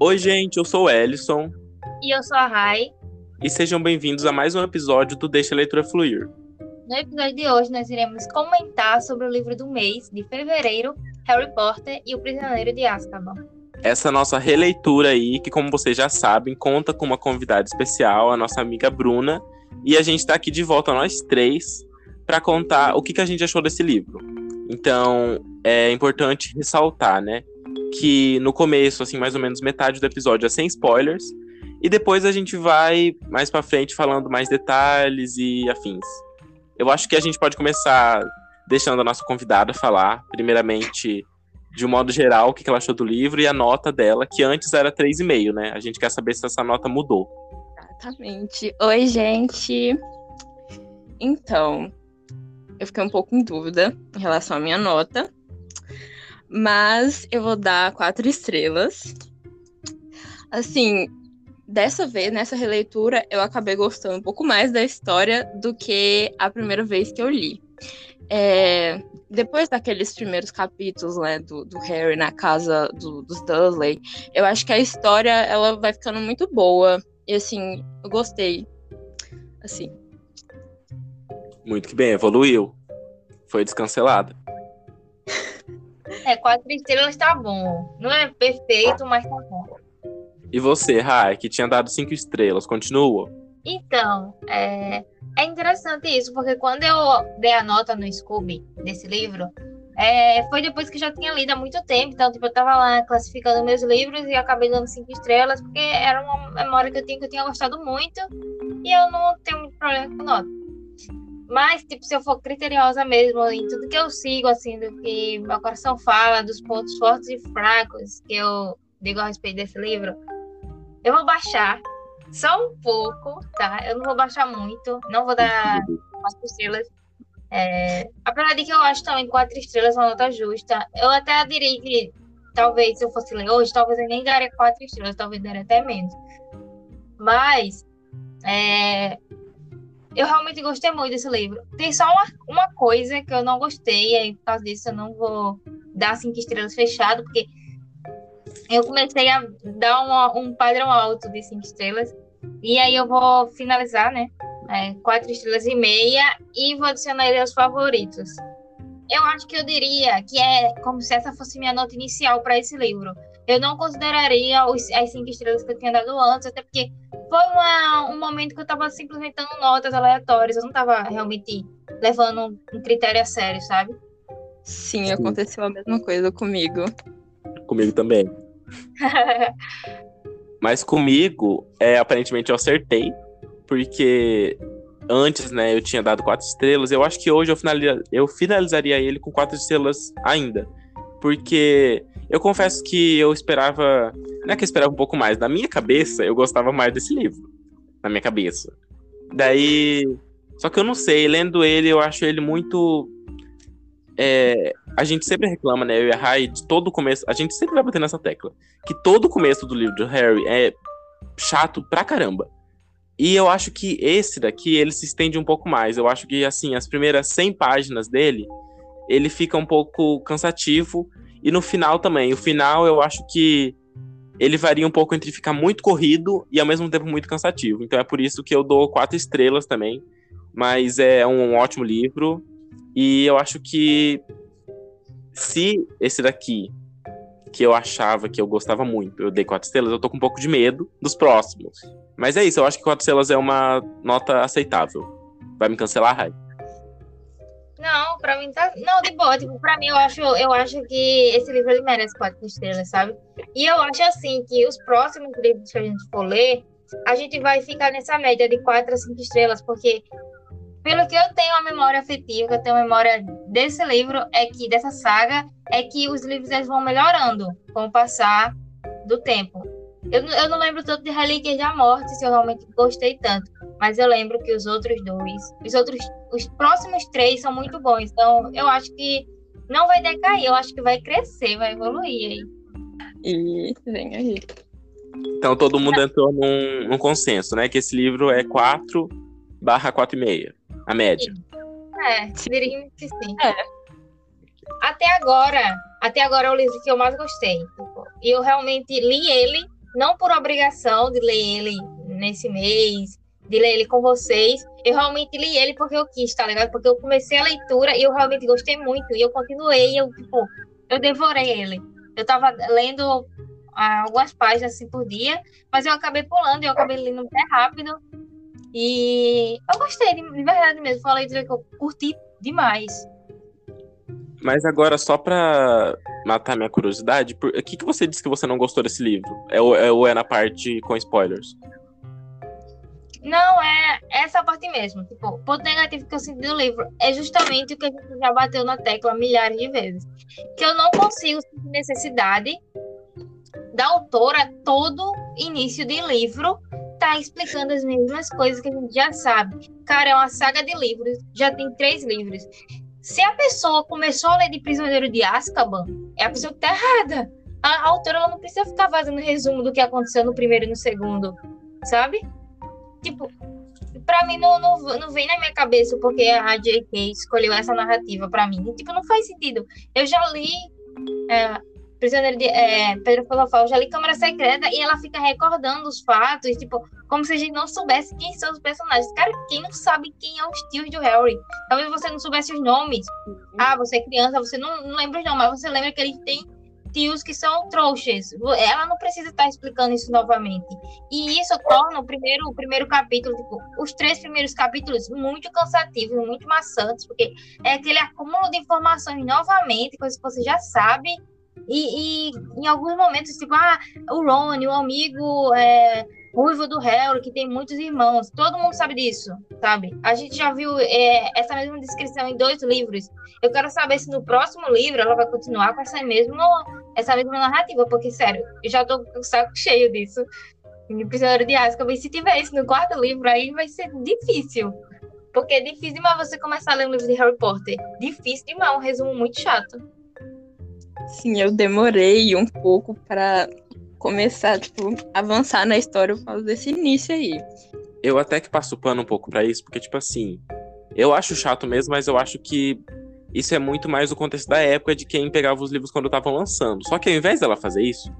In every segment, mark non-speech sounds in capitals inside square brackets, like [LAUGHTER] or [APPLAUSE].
Oi, gente, eu sou o Ellison. E eu sou a Rai. E sejam bem-vindos a mais um episódio do Deixa a Leitura Fluir. No episódio de hoje, nós iremos comentar sobre o livro do mês de fevereiro, Harry Potter e o Prisioneiro de Azkaban. Essa nossa releitura aí, que como vocês já sabem, conta com uma convidada especial, a nossa amiga Bruna. E a gente está aqui de volta, nós três, para contar o que, que a gente achou desse livro. Então, é importante ressaltar, né? Que no começo, assim, mais ou menos metade do episódio é sem spoilers. E depois a gente vai mais para frente falando mais detalhes e afins. Eu acho que a gente pode começar deixando a nossa convidada falar, primeiramente, de um modo geral, o que ela achou do livro e a nota dela, que antes era 3,5, né? A gente quer saber se essa nota mudou. Exatamente. Oi, gente. Então, eu fiquei um pouco em dúvida em relação à minha nota, mas eu vou dar quatro estrelas. Assim, dessa vez, nessa releitura, eu acabei gostando um pouco mais da história do que a primeira vez que eu li. É, depois daqueles primeiros capítulos né, do, do Harry na casa do, dos Dursley, eu acho que a história ela vai ficando muito boa. E assim, eu gostei. Assim. Muito que bem, evoluiu. Foi descancelada. É, quatro estrelas tá bom. Não é perfeito, mas tá bom. E você, Rai, que tinha dado cinco estrelas, continua? Então, é, é interessante isso, porque quando eu dei a nota no Scooby desse livro, é, foi depois que já tinha lido há muito tempo. Então, tipo, eu tava lá classificando meus livros e acabei dando cinco estrelas, porque era uma memória que eu tinha que eu tinha gostado muito e eu não tenho muito problema com nota. Mas, tipo, se eu for criteriosa mesmo em tudo que eu sigo, assim, do que meu coração fala, dos pontos fortes e fracos que eu digo a respeito desse livro, eu vou baixar só um pouco, tá? Eu não vou baixar muito, não vou dar quatro estrelas. É, apesar de que eu acho também quatro estrelas uma nota justa, eu até diria que talvez se eu fosse ler hoje, talvez eu nem daria quatro estrelas, talvez daria até menos. Mas é, eu realmente gostei muito desse livro. Tem só uma, uma coisa que eu não gostei, e aí por causa disso eu não vou dar cinco estrelas fechado, porque eu comecei a dar um padrão alto de cinco estrelas. E aí eu vou finalizar, né? É, quatro estrelas e meia e vou adicionar ele aos favoritos. Eu acho que eu diria que é como se essa fosse minha nota inicial para esse livro. Eu não consideraria os, as cinco estrelas que eu tinha dado antes, até porque foi uma, um momento que eu estava simplesmente dando notas aleatórias. Eu não estava realmente levando um critério a sério, sabe? Sim, aconteceu a mesma coisa comigo. Comigo também. [LAUGHS] Mas comigo, é, aparentemente eu acertei, porque antes, né, eu tinha dado quatro estrelas. Eu acho que hoje eu, finaliza, eu finalizaria ele com quatro estrelas ainda. Porque eu confesso que eu esperava. Não é que eu esperava um pouco mais. Na minha cabeça, eu gostava mais desse livro. Na minha cabeça. Daí. Só que eu não sei, lendo ele, eu acho ele muito é, a gente sempre reclama, né, eu e a Rai, de todo o começo, a gente sempre vai bater nessa tecla, que todo o começo do livro do Harry é chato pra caramba. E eu acho que esse daqui, ele se estende um pouco mais. Eu acho que, assim, as primeiras 100 páginas dele, ele fica um pouco cansativo. E no final também. O final, eu acho que ele varia um pouco entre ficar muito corrido e ao mesmo tempo muito cansativo. Então é por isso que eu dou quatro estrelas também. Mas é um ótimo livro. E eu acho que se esse daqui, que eu achava que eu gostava muito, eu dei quatro estrelas, eu tô com um pouco de medo dos próximos. Mas é isso, eu acho que quatro estrelas é uma nota aceitável. Vai me cancelar, Rai? Não, pra mim tá. Não, de boa. Tipo, pra mim, eu acho, eu acho que esse livro ele merece quatro estrelas, sabe? E eu acho assim que os próximos livros que a gente for ler, a gente vai ficar nessa média de quatro a cinco estrelas, porque pelo que eu tenho a memória afetiva, que eu tenho a memória desse livro, é que dessa saga, é que os livros eles vão melhorando com o passar do tempo. Eu, eu não lembro tanto de Relíquias da Morte, se eu realmente gostei tanto, mas eu lembro que os outros dois, os outros, os próximos três são muito bons. Então, eu acho que não vai decair, eu acho que vai crescer, vai evoluir aí. E vem aí. Então todo mundo entrou num, num consenso, né? Que esse livro é 4 barra 4,5. A média. É, diria que sim. É. Até agora, até agora é o livro que eu mais gostei. E eu realmente li ele não por obrigação de ler ele nesse mês, de ler ele com vocês. Eu realmente li ele porque eu quis, tá ligado? Porque eu comecei a leitura e eu realmente gostei muito. E eu continuei, eu, tipo, eu devorei ele. Eu tava lendo algumas páginas assim por dia, mas eu acabei pulando, eu acabei lendo até rápido. E eu gostei, de, de verdade mesmo. Leitura que eu curti demais. Mas agora, só pra matar minha curiosidade, por... o que, que você disse que você não gostou desse livro? É, é, ou é na parte com spoilers? Não, é essa parte mesmo. Tipo, o ponto negativo que eu sinto do livro é justamente o que a gente já bateu na tecla milhares de vezes. Que eu não consigo sentir necessidade da autora, todo início de livro, tá explicando as mesmas coisas que a gente já sabe. Cara, é uma saga de livros, já tem três livros. Se a pessoa começou a ler de Prisioneiro de Azkaban, é a pessoa que tá errada. A, a autora ela não precisa ficar fazendo resumo do que aconteceu no primeiro e no segundo, sabe? Tipo, pra mim não, não, não vem na minha cabeça porque a J.K. escolheu essa narrativa pra mim. Tipo, não faz sentido. Eu já li é, Prisioneiro de é, Pedro Filofal, já li Câmara Secreta e ela fica recordando os fatos, tipo, como se a gente não soubesse quem são os personagens. Cara, quem não sabe quem é os tios do Harry? Talvez você não soubesse os nomes. Uhum. Ah, você é criança, você não, não lembra os nomes, mas você lembra que ele tem tios que são trouxas. Ela não precisa estar explicando isso novamente. E isso torna o primeiro, o primeiro capítulo, tipo, os três primeiros capítulos muito cansativos, muito maçantes, porque é aquele acúmulo de informações novamente, coisas que você já sabe e, e, em alguns momentos, tipo, ah, o Ron, o amigo é, ruivo do Harry, que tem muitos irmãos. Todo mundo sabe disso, sabe? A gente já viu é, essa mesma descrição em dois livros. Eu quero saber se no próximo livro ela vai continuar com essa mesma, essa mesma narrativa, porque, sério, eu já tô com o saco cheio disso. Em Prisioneiro de Azkaban, se tiver isso no quarto livro, aí vai ser difícil. Porque é difícil demais você começar a ler um livro de Harry Potter. Difícil demais, um resumo muito chato. Sim, eu demorei um pouco para começar, tipo, avançar na história por causa desse início aí. Eu até que passo pano um pouco para isso, porque, tipo assim, eu acho chato mesmo, mas eu acho que isso é muito mais o contexto da época de quem pegava os livros quando estavam lançando. Só que ao invés dela fazer isso,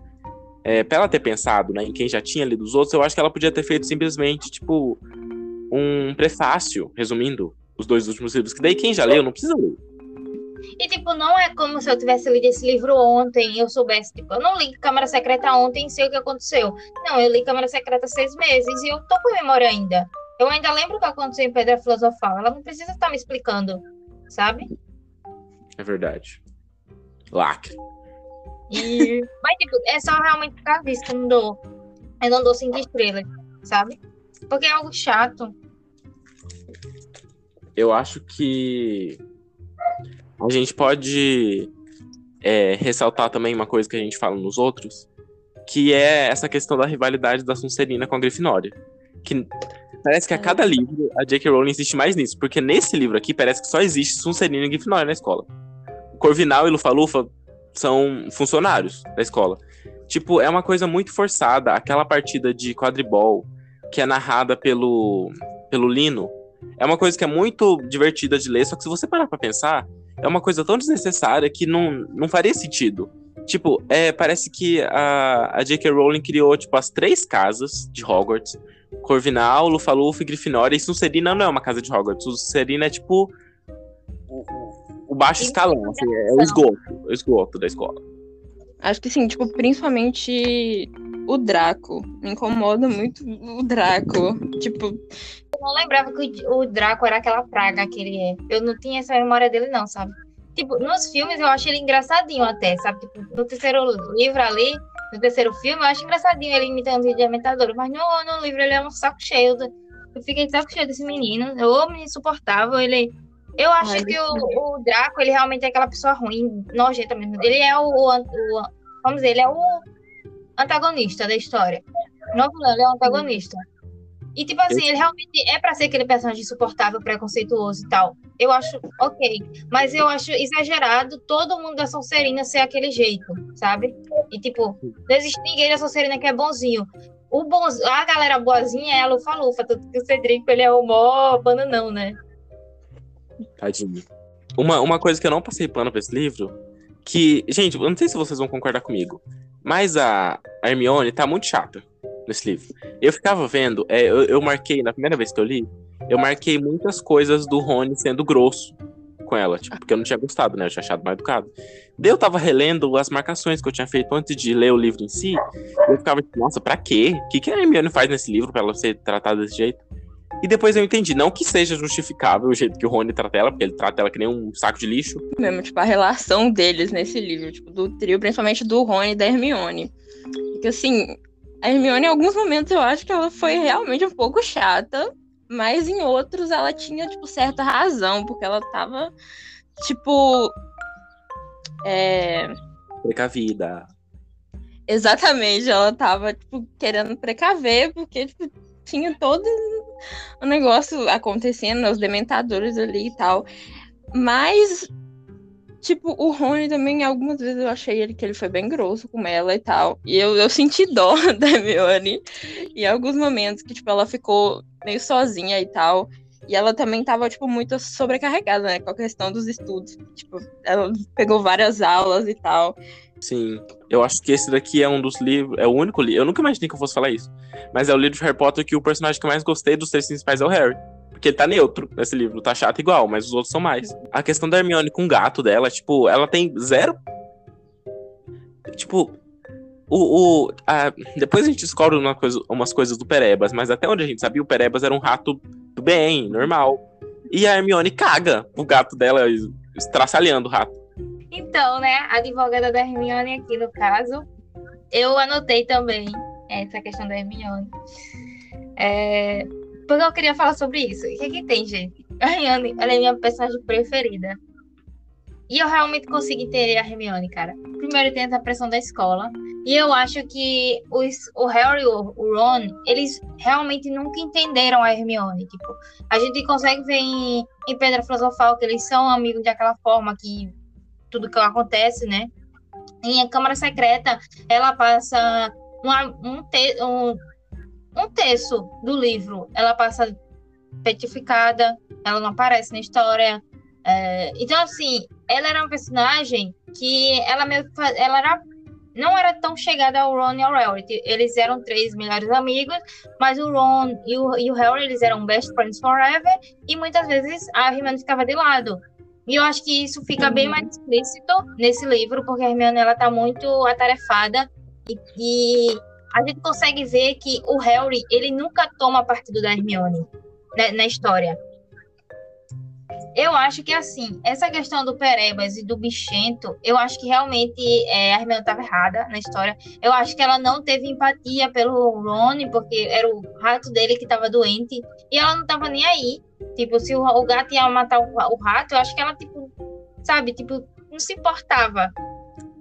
é, pra ela ter pensado né, em quem já tinha lido os outros, eu acho que ela podia ter feito simplesmente, tipo, um prefácio, resumindo os dois últimos livros, que daí quem já leu não precisa ler. E, tipo, não é como se eu tivesse lido esse livro ontem e eu soubesse, tipo, eu não li Câmara Secreta ontem e sei o que aconteceu. Não, eu li Câmara Secreta há seis meses e eu tô com memória ainda. Eu ainda lembro o que aconteceu em Pedra Filosofal. Ela não precisa estar me explicando, sabe? É verdade. Lacre. E... Mas, tipo, é só realmente por causa disso que eu não dou. Eu não dou cinco estrelas, sabe? Porque é algo chato. Eu acho que a gente pode é, ressaltar também uma coisa que a gente fala nos outros, que é essa questão da rivalidade da Sonserina com a Grifinória. Que parece que a cada livro a J.K. Rowling insiste mais nisso, porque nesse livro aqui parece que só existe Sonserina e Grifinória na escola. Corvinal e Lufa-Lufa são funcionários da escola. Tipo, é uma coisa muito forçada. Aquela partida de quadribol que é narrada pelo, pelo Lino é uma coisa que é muito divertida de ler, só que se você parar pra pensar, é uma coisa tão desnecessária que não, não faria sentido. Tipo, é, parece que a, a J.K. Rowling criou, tipo, as três casas de Hogwarts. Corvinal, Lufa-Lufa e Grifinória. E Sonserina não é uma casa de Hogwarts. Sonserina é, tipo, o, o baixo escalão, assim, é o esgoto, o esgoto da escola. Acho que sim, tipo, principalmente o Draco. Me incomoda muito o Draco. Tipo. Eu não lembrava que o Draco era aquela praga que ele é. Eu não tinha essa memória dele, não, sabe? Tipo, nos filmes eu acho ele engraçadinho até, sabe? Tipo, no terceiro livro ali, no terceiro filme, eu acho engraçadinho ele imitando o Dementador. Mas no, no livro ele é um saco cheio. Eu fiquei de saco cheio desse menino. Eu homem insuportável. Ele eu acho Ai, que o, o, Draco, ele realmente é aquela pessoa ruim, nojenta mesmo. Ele é o, o, o, Vamos dizer, ele é o antagonista da história. Não vilão, ele é o antagonista. E, tipo assim, ele realmente é pra ser aquele personagem insuportável, preconceituoso e tal. Eu acho ok. Mas eu acho exagerado todo mundo da Sonserina ser aquele jeito, sabe? E, tipo, não existe ninguém da Sonserina que é bonzinho. O bonz... A galera boazinha é a Lufa-Lufa, tanto que o Cedrico, ele é o mó bananão, né? Tadinho. Uma, uma coisa que eu não passei pano pra esse livro, que, gente, eu não sei se vocês vão concordar comigo, mas a, Hermione tá muito chata nesse livro. Eu ficava vendo, é, eu, eu marquei, na primeira vez que eu li, eu marquei muitas coisas do Rony sendo grosso com ela, tipo, porque eu não tinha gostado, né? Eu tinha achado mal educado. Daí eu tava relendo as marcações que eu tinha feito antes de ler o livro em si. Eu ficava tipo, nossa, pra quê? O que, que a Hermione faz nesse livro pra ela ser tratada desse jeito? E depois eu entendi, não que seja justificável o jeito que o Rony trata ela, porque ele trata ela que nem um saco de lixo. Mesmo, tipo, a relação deles nesse livro, tipo, do trio, principalmente do Rony e da Hermione. Porque, assim, a Hermione, em alguns momentos, eu acho que ela foi realmente um pouco chata, mas em outros ela tinha, tipo, certa razão, porque ela tava, tipo. É... Precavida. Exatamente, ela tava, tipo, querendo precaver, porque, tipo, tinha todo o negócio acontecendo, os dementadores ali e tal. Mas, tipo, o Rony também, algumas vezes eu achei ele que ele foi bem grosso com ela e tal. E eu, eu senti dó [LAUGHS] da Hermione em alguns momentos que, tipo, ela ficou meio sozinha e tal. E ela também tava, tipo, muito sobrecarregada, né? Com a questão dos estudos. Tipo, ela pegou várias aulas e tal. Sim, eu acho que esse daqui é um dos livros, é o único livro, eu nunca imaginei que eu fosse falar isso, mas é o livro de Harry Potter que o personagem que eu mais gostei dos três principais é o Harry. Porque ele tá neutro nesse livro, tá chato igual, mas os outros são mais. A questão da Hermione com o gato dela, tipo, ela tem zero. Tipo, o. o a... Depois a gente descobre uma coisa, umas coisas do Perebas, mas até onde a gente sabia, o Perebas era um rato do bem, normal. E a Hermione caga o gato dela, estraçalhando o rato. Então, né, a advogada da Hermione aqui no caso, eu anotei também essa questão da Hermione. É, porque eu queria falar sobre isso. O que, que tem, gente? A Hermione, ela é minha personagem preferida. E eu realmente consigo entender a Hermione, cara. Primeiro tem essa pressão da escola. E eu acho que os, o Harry e o Ron, eles realmente nunca entenderam a Hermione. Tipo, a gente consegue ver em, em Pedra Filosofal que eles são amigos de aquela forma que tudo que acontece, né? Em a Câmara Secreta, ela passa uma, um, te, um, um terço do livro, ela passa petificada, ela não aparece na história. É, então, assim, ela era uma personagem que ela meio ela era não era tão chegada ao Ron e ao Harry. Eles eram três melhores amigos, mas o Ron e o, e o Harry eles eram best friends forever e muitas vezes a Hermione ficava de lado. E eu acho que isso fica bem mais explícito nesse livro, porque a Hermione ela tá muito atarefada e, e a gente consegue ver que o Harry ele nunca toma partido da Hermione né, na história. Eu acho que assim, essa questão do Perebas e do Bichento, eu acho que realmente é, a Hermione estava errada na história. Eu acho que ela não teve empatia pelo Ron, porque era o rato dele que estava doente, e ela não estava nem aí. Tipo, se o, o gato ia matar o, o, rato, eu acho que ela, tipo, sabe, tipo, não se importava.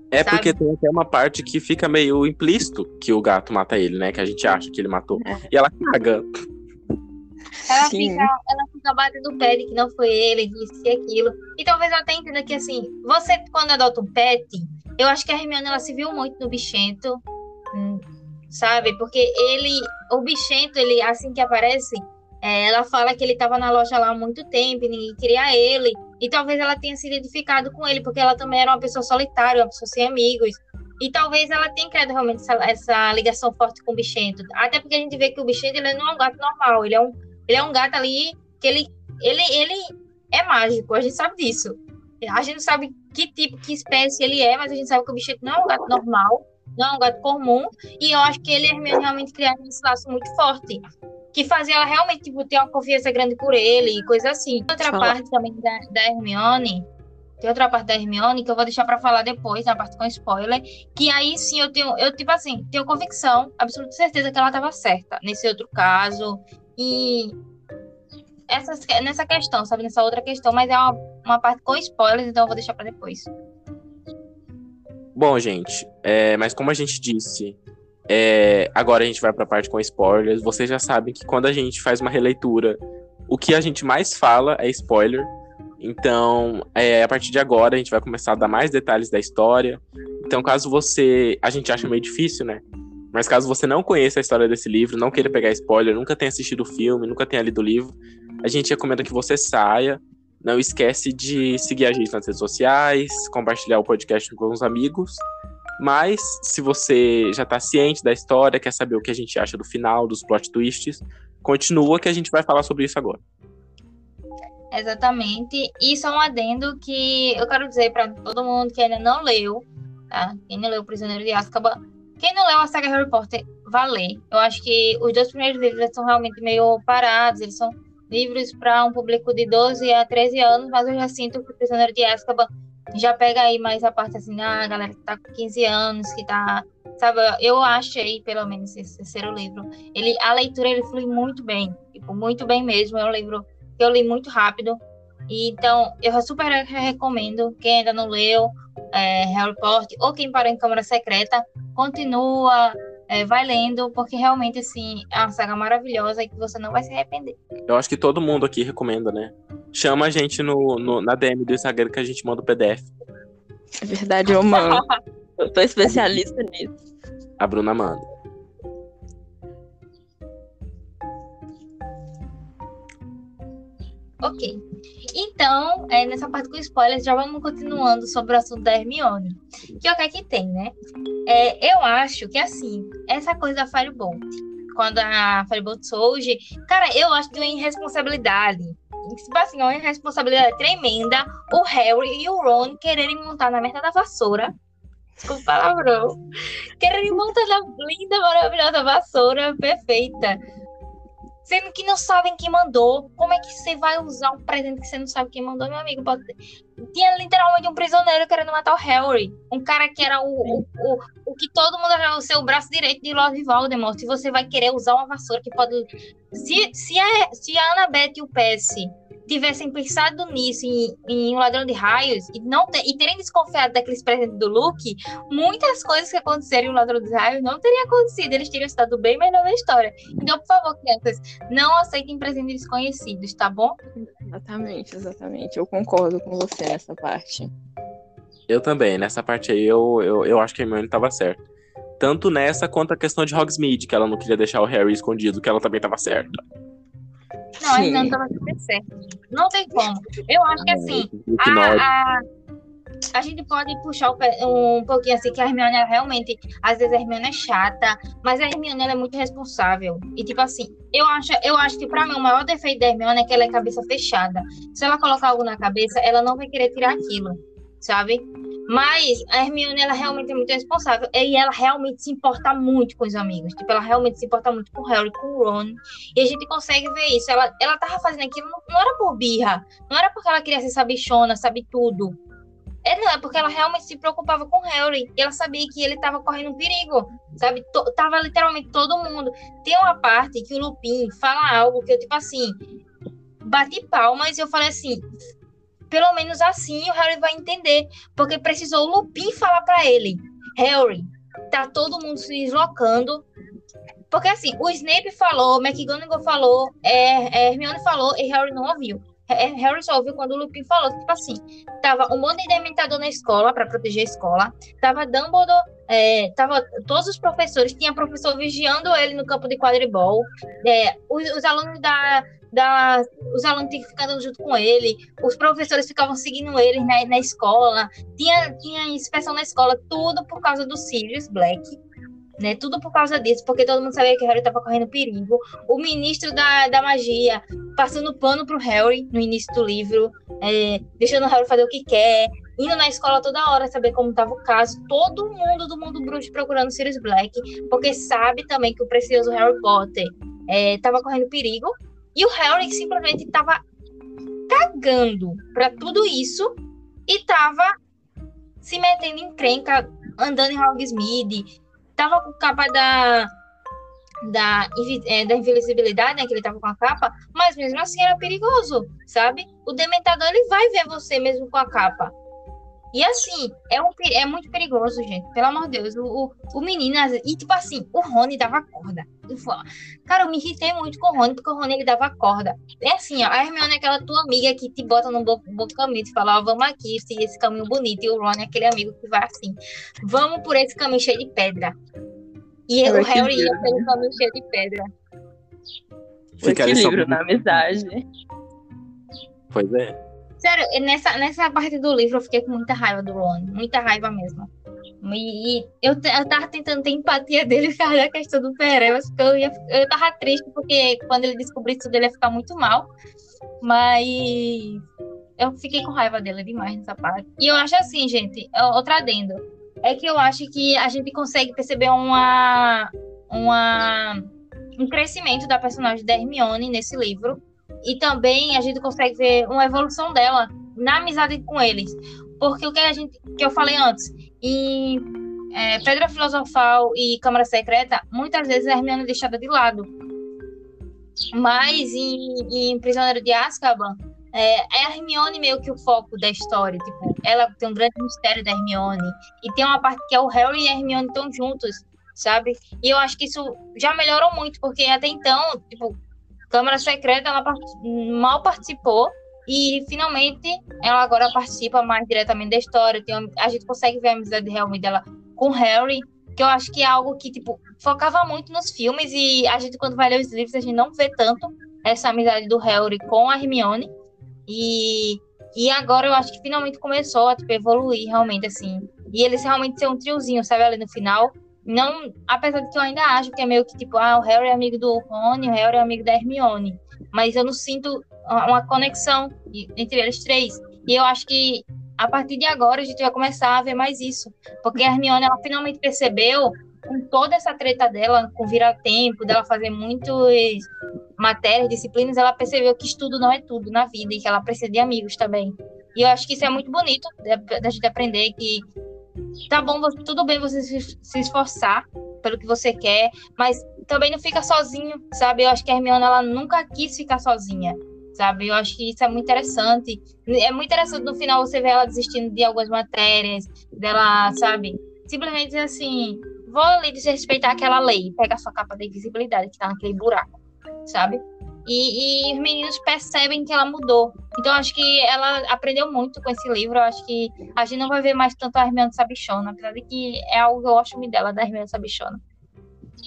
É sabe? porque tem até uma parte que fica meio implícito que o gato mata ele, né? Que a gente acha que ele matou. É. E ela caga. Ela fica, ela fica batendo pé de que não foi ele, disse aquilo. E talvez eu até entenda que, assim, você, quando adota um pet, eu acho que a Hermione, ela se viu muito no bichento, hum, sabe? Porque ele, o bichento, ele, assim que aparece, é, ela fala que ele estava na loja lá há muito tempo e ninguém queria ele. E talvez ela tenha se identificado com ele, porque ela também era uma pessoa solitária, uma pessoa sem amigos. E talvez ela tenha criado realmente essa, essa ligação forte com o bichento. Até porque a gente vê que o bichento ele não é um gato normal, ele é um, ele é um gato ali que ele, ele, ele é mágico, a gente sabe disso. A gente não sabe que tipo, que espécie ele é, mas a gente sabe que o bichento não é um gato normal, não é um gato comum. E eu acho que ele e a Hermione realmente criaram esse laço muito forte que fazia ela realmente tipo, ter uma confiança grande por ele e coisa assim. Outra Fala. parte também da, da Hermione, tem outra parte da Hermione que eu vou deixar para falar depois, na parte com spoiler, que aí sim eu tenho, eu tipo assim, tenho convicção, absoluta certeza que ela estava certa nesse outro caso e essa, nessa questão, sabe, nessa outra questão, mas é uma, uma parte com spoilers, então eu vou deixar para depois. Bom, gente, é, mas como a gente disse, é, agora a gente vai para a parte com spoilers. Vocês já sabem que quando a gente faz uma releitura, o que a gente mais fala é spoiler. Então, é, a partir de agora, a gente vai começar a dar mais detalhes da história. Então, caso você. A gente acha meio difícil, né? Mas caso você não conheça a história desse livro, não queira pegar spoiler, nunca tenha assistido o filme, nunca tenha lido o livro, a gente recomenda que você saia. Não esquece de seguir a gente nas redes sociais, compartilhar o podcast com os amigos Mas se você já tá ciente da história, quer saber o que a gente acha do final, dos plot twists, continua que a gente vai falar sobre isso agora. Exatamente. E só um adendo que eu quero dizer para todo mundo que ainda não leu, tá? Quem não leu Prisioneiro de Azkaban, quem não leu a saga Harry Potter, vá. Eu acho que os dois primeiros livros são realmente meio parados, eles são livros para um público de 12 a 13 anos, mas eu já sinto que O Prisioneiro de Azkaban já pega aí mais a parte assim, ah, a galera que tá com 15 anos, que tá, sabe, eu achei, pelo menos, esse terceiro livro, ele, a leitura, ele flui muito bem, tipo, muito bem mesmo, é um livro que eu li muito rápido, e, então, eu super recomendo, quem ainda não leu é, Harry Potter, ou quem parou em Câmara Secreta, continua, é, vai lendo, porque realmente, assim, é uma saga maravilhosa e que você não vai se arrepender. Eu acho que todo mundo aqui recomenda, né? Chama a gente no, no na DM do Instagram que a gente manda o PDF. É verdade, eu mando. [LAUGHS] eu tô especialista nisso. A Bruna manda. Ok. Então, é, nessa parte com spoilers, já vamos continuando sobre o assunto da Hermione. Que é o que é que tem, né? É, eu acho que, assim, essa coisa da Firebolt, quando a Firebolt surge, cara, eu acho de uma irresponsabilidade. Tipo assim, uma irresponsabilidade tremenda o Harry e o Ron quererem montar na merda da vassoura. Desculpa palavrão. Quererem montar na linda, maravilhosa vassoura perfeita sendo que não sabem quem mandou. Como é que você vai usar um presente que você não sabe quem mandou, meu amigo? Tinha literalmente um prisioneiro querendo matar o Harry. Um cara que era o, o, o, o que todo mundo achava ser o braço direito de Lord Voldemort. Se você vai querer usar uma vassoura que pode. Se, se, a, se a Annabeth e o Percy tivessem pensado nisso em, em um ladrão de raios e não ter, e terem desconfiado daqueles presentes do Luke, muitas coisas que aconteceram em um ladrão de raios não teriam acontecido. Eles teriam estado bem melhor na história. Então, por favor, crianças, não aceitem presentes desconhecidos, tá bom? Exatamente, exatamente. Eu concordo com você nessa parte. Eu também. Nessa parte aí, eu, eu, eu acho que a Hermione estava certa. Tanto nessa quanto a questão de Hogsmeade, que ela não queria deixar o Harry escondido, que ela também estava certa. Não, a Irlanda vai super certo. Não tem como. Eu acho que assim, a, a, a gente pode puxar um pouquinho assim, que a Hermione é realmente, às vezes a Hermione é chata, mas a Hermione é muito responsável. E tipo assim, eu acho, eu acho que pra mim o maior defeito da Hermione é que ela é cabeça fechada. Se ela colocar algo na cabeça, ela não vai querer tirar aquilo, sabe? Mas a Hermione, ela realmente é muito responsável. E ela realmente se importa muito com os amigos. Tipo, ela realmente se importa muito com o Harry, com o Ron. E a gente consegue ver isso. Ela, ela tava fazendo aquilo, não, não era por birra. Não era porque ela queria ser sabichona, sabe tudo. É, não, é porque ela realmente se preocupava com o Harry. E ela sabia que ele tava correndo um perigo. Sabe? T tava literalmente todo mundo. Tem uma parte que o Lupin fala algo que eu, tipo assim, bati palmas e eu falei assim: pelo menos assim o Harry vai entender, porque precisou o Lupin falar para ele, Harry, tá todo mundo se deslocando. Porque assim, o Snape falou, McGonagall falou, é, é, Hermione falou e Harry não ouviu. É, Harry só ouviu quando o Lupin falou, tipo assim, tava um monte de dementador na escola para proteger a escola, tava Dumbledore, é, tava todos os professores, tinha professor vigiando ele no campo de quadribol, é, os, os alunos da da, os alunos tinham andando junto com ele, os professores ficavam seguindo ele na, na escola, tinha, tinha inspeção na escola, tudo por causa do Sirius Black, né? Tudo por causa disso, porque todo mundo sabia que o Harry estava correndo perigo. O ministro da, da magia passando pano pro Harry no início do livro, é, deixando o Harry fazer o que quer, indo na escola toda hora saber como estava o caso. Todo mundo do mundo bruxo procurando Sirius Black, porque sabe também que o precioso Harry Potter estava é, correndo perigo e o Harry simplesmente estava cagando para tudo isso e estava se metendo em crenca, andando em Hogsmeade, tava com capa da da, é, da invisibilidade, né, que ele tava com a capa, mas mesmo assim era perigoso, sabe? O dementador ele vai ver você mesmo com a capa. E assim, é, um, é muito perigoso, gente. Pelo amor de Deus. O, o, o menino, e tipo assim, o Rony dava corda. Cara, eu me irritei muito com o Rony, porque o Rony ele dava corda. É assim, ó, a Hermione é aquela tua amiga que te bota num bom, bom caminho, te fala, ó, vamos aqui, siga esse caminho bonito. E o Ron é aquele amigo que vai assim, vamos por esse caminho cheio de pedra. E é o Harry ia pelo caminho cheio de pedra. O equilíbrio na amizade. Pois é. Sério, nessa, nessa parte do livro eu fiquei com muita raiva do Ron. Muita raiva mesmo. E, e eu, eu tava tentando ter empatia dele [LAUGHS] por causa da questão do Pereira, porque eu, ia, eu tava triste, porque quando ele descobrisse tudo, ele ia ficar muito mal. Mas eu fiquei com raiva dele demais nessa parte. E eu acho assim, gente, outro adendo. É que eu acho que a gente consegue perceber uma, uma, um crescimento da personagem da Hermione nesse livro. E também a gente consegue ver uma evolução dela na amizade com eles. Porque o que a gente que eu falei antes, em é, Pedra Filosofal e Câmara Secreta, muitas vezes a Hermione é deixada de lado. Mas em, em Prisioneiro de Azkaban, é, é, a Hermione meio que o foco da história. Tipo, ela tem um grande mistério da Hermione. E tem uma parte que é o Harry e a Hermione estão juntos, sabe? E eu acho que isso já melhorou muito, porque até então, tipo, Câmara Secreta, ela mal participou. E finalmente ela agora participa mais diretamente da história. Tem, a gente consegue ver a amizade realmente dela com Harry, que eu acho que é algo que, tipo, focava muito nos filmes. E a gente, quando vai ler os livros, a gente não vê tanto essa amizade do Harry com a Hermione. E, e agora eu acho que finalmente começou a tipo, evoluir realmente, assim. E eles realmente ser um triozinho, sabe, ali no final. Não, apesar de que eu ainda acho que é meio que tipo, ah, o Harry é amigo do Rony, o Harry é amigo da Hermione. Mas eu não sinto uma conexão entre eles três. E eu acho que a partir de agora a gente vai começar a ver mais isso. Porque a Hermione, ela finalmente percebeu com toda essa treta dela, com vira-tempo, dela fazer muitas matérias, disciplinas, ela percebeu que estudo não é tudo na vida e que ela precisa de amigos também. E eu acho que isso é muito bonito da gente aprender que tá bom, tudo bem você se esforçar pelo que você quer, mas também não fica sozinho, sabe? Eu acho que a Hermione ela nunca quis ficar sozinha, sabe? Eu acho que isso é muito interessante. É muito interessante no final você ver ela desistindo de algumas matérias, dela, sabe? Simplesmente assim, vou ali desrespeitar aquela lei, pega a sua capa de invisibilidade que tá naquele buraco, sabe? E, e, os meninos percebem que ela mudou. Então, acho que ela aprendeu muito com esse livro. Eu acho que a gente não vai ver mais tanto a Hermione Sabichona, apesar de que é algo que eu gosto muito dela, da Hermione Sabichona.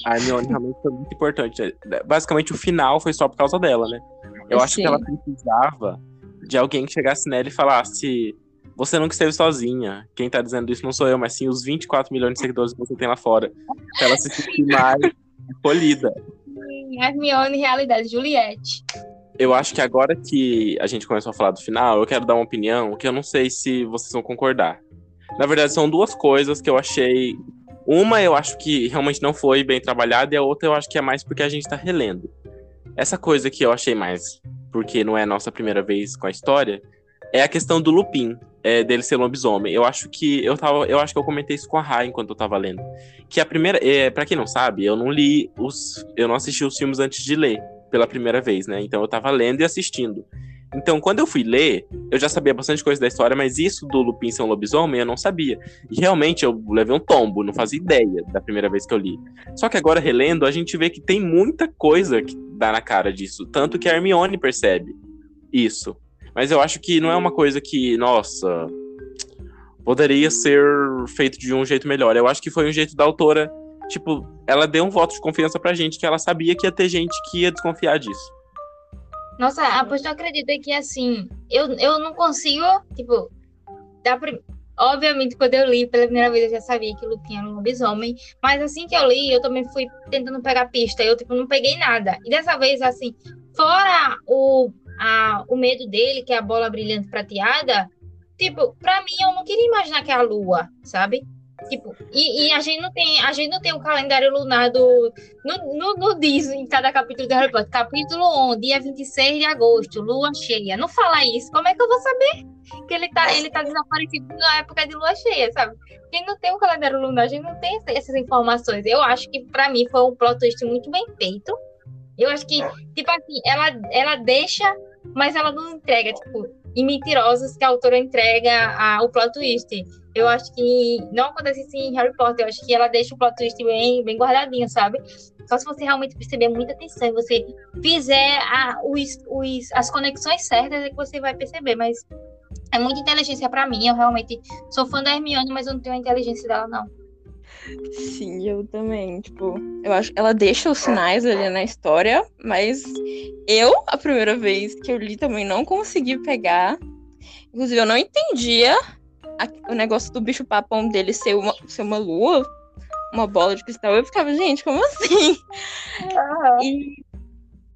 A Hermione realmente foi muito importante. Basicamente, o final foi só por causa dela, né? Eu Sim. acho que ela precisava de alguém que chegasse nela e falasse você nunca esteve sozinha. Quem tá dizendo isso não sou eu, mas sim os 24 milhões de seguidores que você tem lá fora. Pra ela se sentir mais [LAUGHS] polida. Hermione, realidade, Juliette. Eu acho que agora que a gente começou a falar do final, eu quero dar uma opinião que eu não sei se vocês vão concordar. Na verdade, são duas coisas que eu achei. Uma eu acho que realmente não foi bem trabalhada, e a outra eu acho que é mais porque a gente tá relendo. Essa coisa que eu achei mais porque não é a nossa primeira vez com a história é a questão do Lupin é, dele ser lobisomem. Eu acho que eu tava, eu acho que eu comentei isso com a Rai enquanto eu tava lendo. Que a primeira, é, para quem não sabe, eu não li os, eu não assisti os filmes antes de ler pela primeira vez, né? Então eu tava lendo e assistindo. Então, quando eu fui ler, eu já sabia bastante coisa da história, mas isso do Lupin ser um lobisomem eu não sabia. E realmente eu levei um tombo, não fazia ideia da primeira vez que eu li. Só que agora, relendo, a gente vê que tem muita coisa que dá na cara disso. Tanto que a Hermione percebe isso. Mas eu acho que não é uma coisa que, nossa, poderia ser feito de um jeito melhor. Eu acho que foi um jeito da autora, tipo, ela deu um voto de confiança pra gente, que ela sabia que ia ter gente que ia desconfiar disso. Nossa, após eu acredito que assim, eu, eu não consigo, tipo, dá pra... Obviamente, quando eu li pela primeira vez, eu já sabia que Lupin era um lobisomem. Mas assim que eu li, eu também fui tentando pegar pista. Eu, tipo, não peguei nada. E dessa vez, assim, fora o a, o medo dele, que é a bola brilhante prateada, tipo, para mim eu não queria imaginar que é a lua, sabe? Tipo, e, e, a gente não tem, a gente não tem o calendário lunar do. No diz em cada capítulo do Harry Potter. Capítulo 1, dia 26 de agosto, lua cheia. Não fala isso. Como é que eu vou saber que ele tá, ele tá desaparecido na época de lua cheia, sabe? A gente não tem o calendário lunar, a gente não tem essas informações. Eu acho que, para mim, foi um plot twist muito bem feito. Eu acho que, tipo assim, ela, ela deixa mas ela não entrega, tipo, em Mentirosas que a autora entrega a, o plot twist. Eu acho que não acontece assim em Harry Potter, eu acho que ela deixa o plot twist bem, bem guardadinho, sabe? Só se você realmente perceber muita atenção e você fizer a, os, os, as conexões certas é que você vai perceber, mas é muita inteligência para mim, eu realmente sou fã da Hermione, mas eu não tenho a inteligência dela, não. Sim, eu também. Tipo, eu acho que ela deixa os sinais ali na história, mas eu, a primeira vez que eu li, também não consegui pegar. Inclusive, eu não entendia a- o negócio do bicho papão dele ser uma, ser uma lua, uma bola de cristal, eu ficava, gente, como assim? E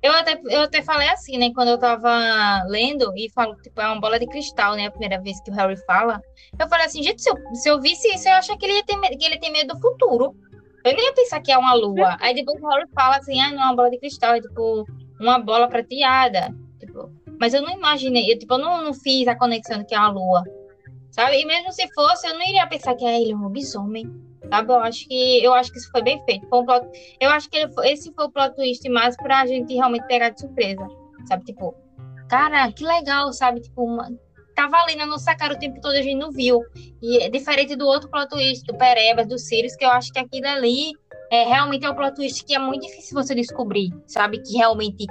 Eu até, eu até falei assim, né? Quando eu tava lendo e falo, tipo, é uma bola de cristal, né? A primeira vez que o Harry fala. Eu falei assim, gente, se eu, se eu visse isso, eu acho que ele, ia ter, que ele tem medo do futuro. Eu nem ia pensar que é uma lua. [LAUGHS] Aí depois o Harry fala assim, ah, não é uma bola de cristal, é tipo uma bola prateada. Tipo, mas eu não imaginei, eu, tipo, eu não, não fiz a conexão de que é uma lua. Sabe? E mesmo se fosse, eu não iria pensar que é ele é um lobisomem. Sabe? Eu acho que eu acho que isso foi bem feito. Foi um plot- eu acho que foi- esse foi o plot twist mais pra gente realmente pegar de surpresa. Sabe? Tipo, cara, que legal, sabe? Tipo, uma... tava ali na nossa cara o tempo todo, a gente não viu. E é diferente do outro plot twist, do Perebas, do Sirius, que eu acho que aquilo ali é, realmente é um plot twist que é muito difícil você descobrir, sabe? Que realmente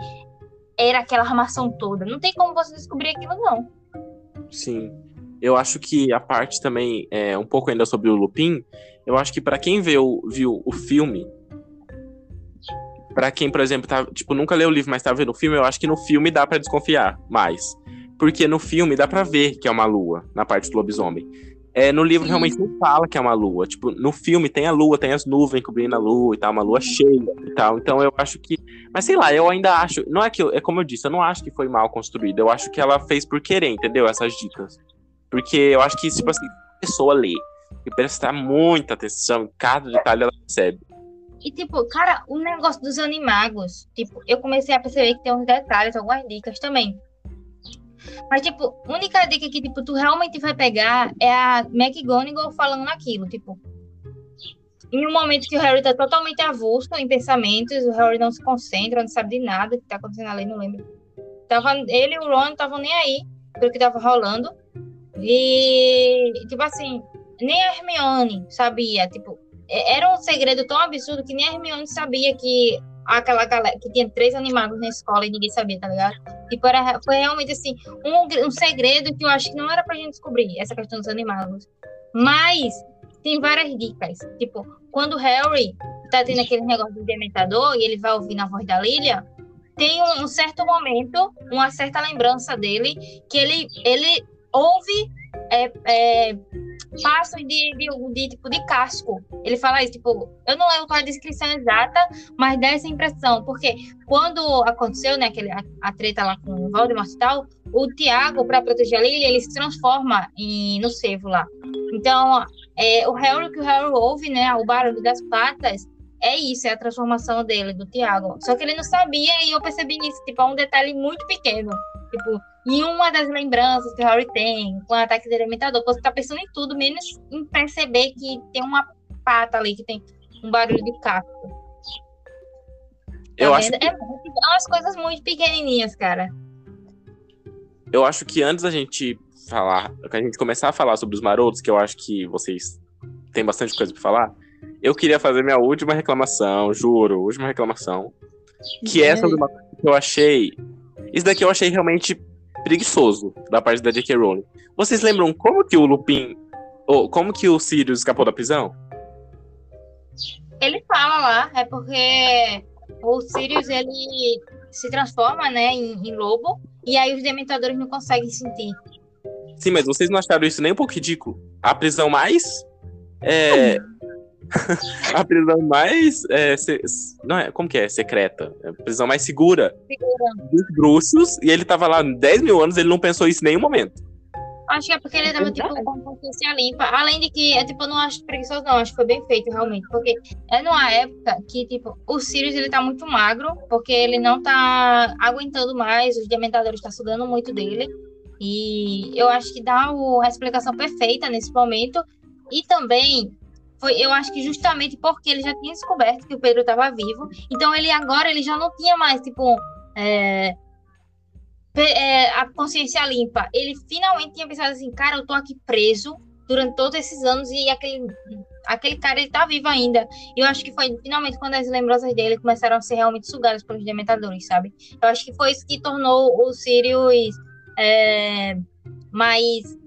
era aquela armação toda. Não tem como você descobrir aquilo, não. Sim. Eu acho que a parte também, é, um pouco ainda sobre o Lupin, eu acho que pra quem viu, viu o filme, pra quem, por exemplo, tá, tipo, nunca leu o livro, mas tá vendo o filme, eu acho que no filme dá pra desconfiar mais. Porque no filme dá pra ver que é uma lua, na parte do lobisomem. É, no livro Sim. realmente não fala que é uma lua. Tipo, no filme tem a lua, tem as nuvens cobrindo a lua e tal, uma lua cheia e tal. Então eu acho que. Mas sei lá, eu ainda acho. Não é que. eu- É como eu disse, eu não acho que foi mal construído. Eu acho que ela fez por querer, entendeu? Essas dicas. Porque eu acho que, tipo assim, a pessoa lê e prestar muita atenção cada detalhe ela percebe. E, tipo, cara, o negócio dos animagos, tipo, eu comecei a perceber que tem uns detalhes, algumas dicas também. Mas, tipo, a única dica que, tipo, tu realmente vai pegar é a McGonagall falando aquilo, tipo... Em um momento que o Harry tá totalmente avulso em pensamentos, o Harry não se concentra, não sabe de nada que tá acontecendo ali, não lembro. Tava, ele e o Ron estavam nem aí pelo que tava rolando. E, tipo assim, nem a Hermione sabia, tipo, era um segredo tão absurdo que nem a Hermione sabia que aquela galera que tinha três animagos na escola e ninguém sabia, tá ligado? Tipo, era, foi realmente assim, um, um segredo que eu acho que não era pra gente descobrir, essa questão dos animagos. Mas tem várias dicas. Tipo, quando o Harry tá tendo aquele negócio do dementador e ele vai ouvir na voz da Lilia, tem um, um certo momento, uma certa lembrança dele, que ele, ele ouve é, é, de, de, de, tipo, de casco. Ele fala isso, tipo, eu não lembro qual é a descrição exata, mas dá essa impressão, porque quando aconteceu, né, aquele, a, a treta lá com o Voldemort e tal, o Tiago, para proteger a Lily, ele se transforma em, no cervo lá. Então, é, o Harry, que o Harry ouve, né, o barulho das patas, é isso, é a transformação dele, do Tiago. Só que ele não sabia e eu percebi isso, tipo, é um detalhe muito pequeno. Tipo, em uma das lembranças que o Harry tem, com o ataque do Dementador, você tá pensando em tudo, menos em perceber que tem uma pata ali, que tem um barulho de casco. Eu Tá acho, vendo? É, é umas coisas muito pequenininhas, cara. eu acho que antes da gente falar, que a gente começar a falar sobre os marotos, que eu acho que vocês têm bastante coisa pra falar, eu queria fazer minha última reclamação, juro, última reclamação. Que é sobre uma coisa que eu achei. Isso daqui eu achei realmente preguiçoso da parte da J.K. Rowling. Vocês lembram como que o Lupin. Ou como que o Sirius escapou da prisão? Ele fala lá, é porque o Sirius, ele se transforma, né, em, em lobo, e aí os dementadores não conseguem sentir. Sim, mas vocês não acharam isso nem um pouco ridículo? A prisão mais. É. [LAUGHS] a prisão mais. é, se- não é, como que é? Secreta. É a prisão mais segura Segura. dos bruxos. E ele tava lá 10 mil anos, ele não pensou isso em nenhum momento. Acho que é porque ele tava, tipo, com consciência limpa. Além de que, é, tipo, eu não acho preguiçoso, não. Acho que foi bem feito, realmente. Porque é numa época que, tipo, o Sirius, ele tá muito magro, porque ele não tá aguentando mais, os dementadores tá sugando muito dele. E eu acho que dá o- a explicação perfeita nesse momento. E também, foi, eu acho que justamente porque ele já tinha descoberto que o Pedro estava vivo. Então, ele agora, ele já não tinha mais, tipo, é, é, a consciência limpa. Ele finalmente tinha pensado assim, cara, eu tô aqui preso durante todos esses anos e aquele, aquele cara, ele tá vivo ainda. E eu acho que foi finalmente quando as lembranças dele começaram a ser realmente sugadas pelos dementadores, sabe? Eu acho que foi isso que tornou o Sirius é, mais...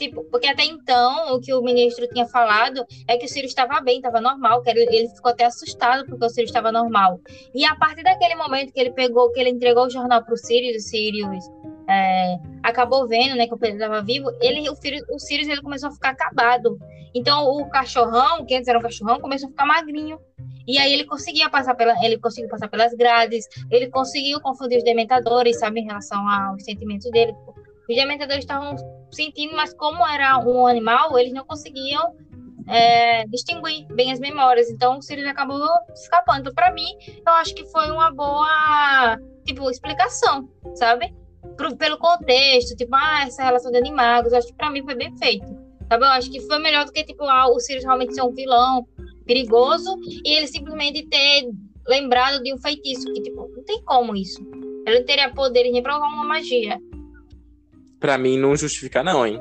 Tipo, porque até então, o que o ministro tinha falado é que o Sirius estava bem, estava normal, que ele, ficou até assustado porque o Sirius estava normal. E a partir daquele momento que ele pegou, que ele entregou o jornal pro Sirius, o Sirius é, acabou vendo, né, que o Pedro estava vivo, ele, o, Sirius, o Sirius ele começou a ficar acabado. Então o cachorrão, que antes era um cachorrão, começou a ficar magrinho. E aí ele conseguia passar pela, ele conseguiu passar pelas grades, ele conseguiu confundir os dementadores, sabe, em relação aos sentimentos dele. Os dementadores estavam sentindo, mas como era um animal, eles não conseguiam é, distinguir bem as memórias. Então o Sirius acabou escapando. Então, para mim, eu acho que foi uma boa, tipo, explicação, sabe? Pro, pelo contexto, tipo, ah, essa relação de animagos, acho que para mim foi bem feito. Sabe? Eu acho que foi melhor do que, tipo, ah, o Sirius realmente ser um vilão perigoso e ele simplesmente ter lembrado de um feitiço, que, tipo, não tem como isso. Ele não teria poder nem provar uma magia. Pra mim, não justifica, não, hein?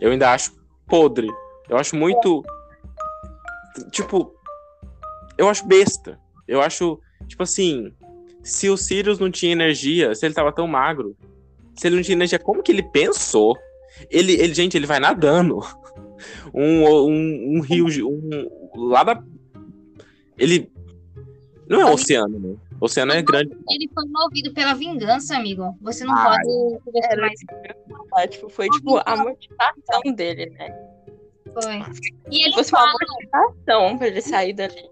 Eu ainda acho podre. Eu acho muito. Tipo. Eu acho besta. Eu acho. Tipo assim. Se o Sirius não tinha energia, se ele tava tão magro, se ele não tinha energia, como que ele pensou? Ele, ele gente, ele vai nadando. [LAUGHS] Um, um, um rio. Um, lá da. Ele. Não é um oceano, né? O oceano é grande. Ele foi movido pela vingança, amigo. Você não Ah, pode mais. que eu ia falar, tipo, foi tipo a motivação dele, né? Foi. E ele uma fala, motivação pra ele sair dali.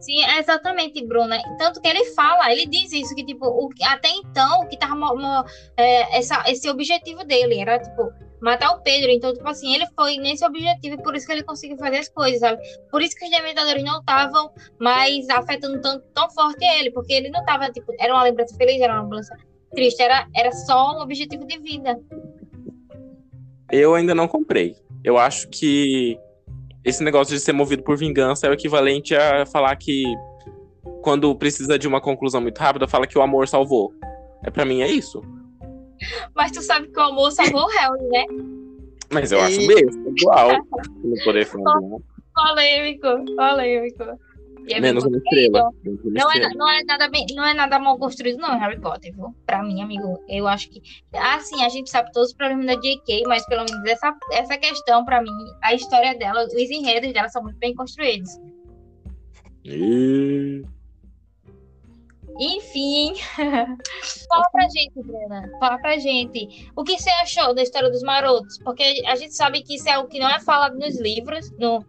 sim, é exatamente, Bruna. Tanto que ele fala, ele diz isso, que, tipo, o, até então, o que tava mo- mo- é, essa, esse objetivo dele era, tipo, matar o Pedro. Então, tipo assim, ele foi nesse objetivo e por isso que ele conseguiu fazer as coisas, sabe? Por isso que os dementadores não estavam mais afetando tão, tão forte ele, porque ele não tava, tipo, era uma lembrança feliz, era uma lembrança triste, era, era só um objetivo de vida. Eu ainda não comprei. Eu acho que esse negócio de ser movido por vingança é o equivalente a falar que quando precisa de uma conclusão muito rápida, fala que o amor salvou. É para mim é isso. Mas tu sabe que o amor salvou o Harry, né? Mas eu acho E- besta, igual. Não poder falar Polêmico, polêmico. E é menos uma estrela. Não é, não, é nada bem, não é nada mal construído, não, Harry Potter, viu? Pra mim, amigo, eu acho que. Assim, a gente sabe todos os problemas da J.K., mas pelo menos essa, essa questão, pra mim, a história dela, os enredos dela são muito bem construídos. Ih, Enfim. [LAUGHS] Fala pra gente, Bruna. Fala pra gente. O que você achou da história dos marotos? Porque a gente sabe que isso é algo que não é falado nos livros. No...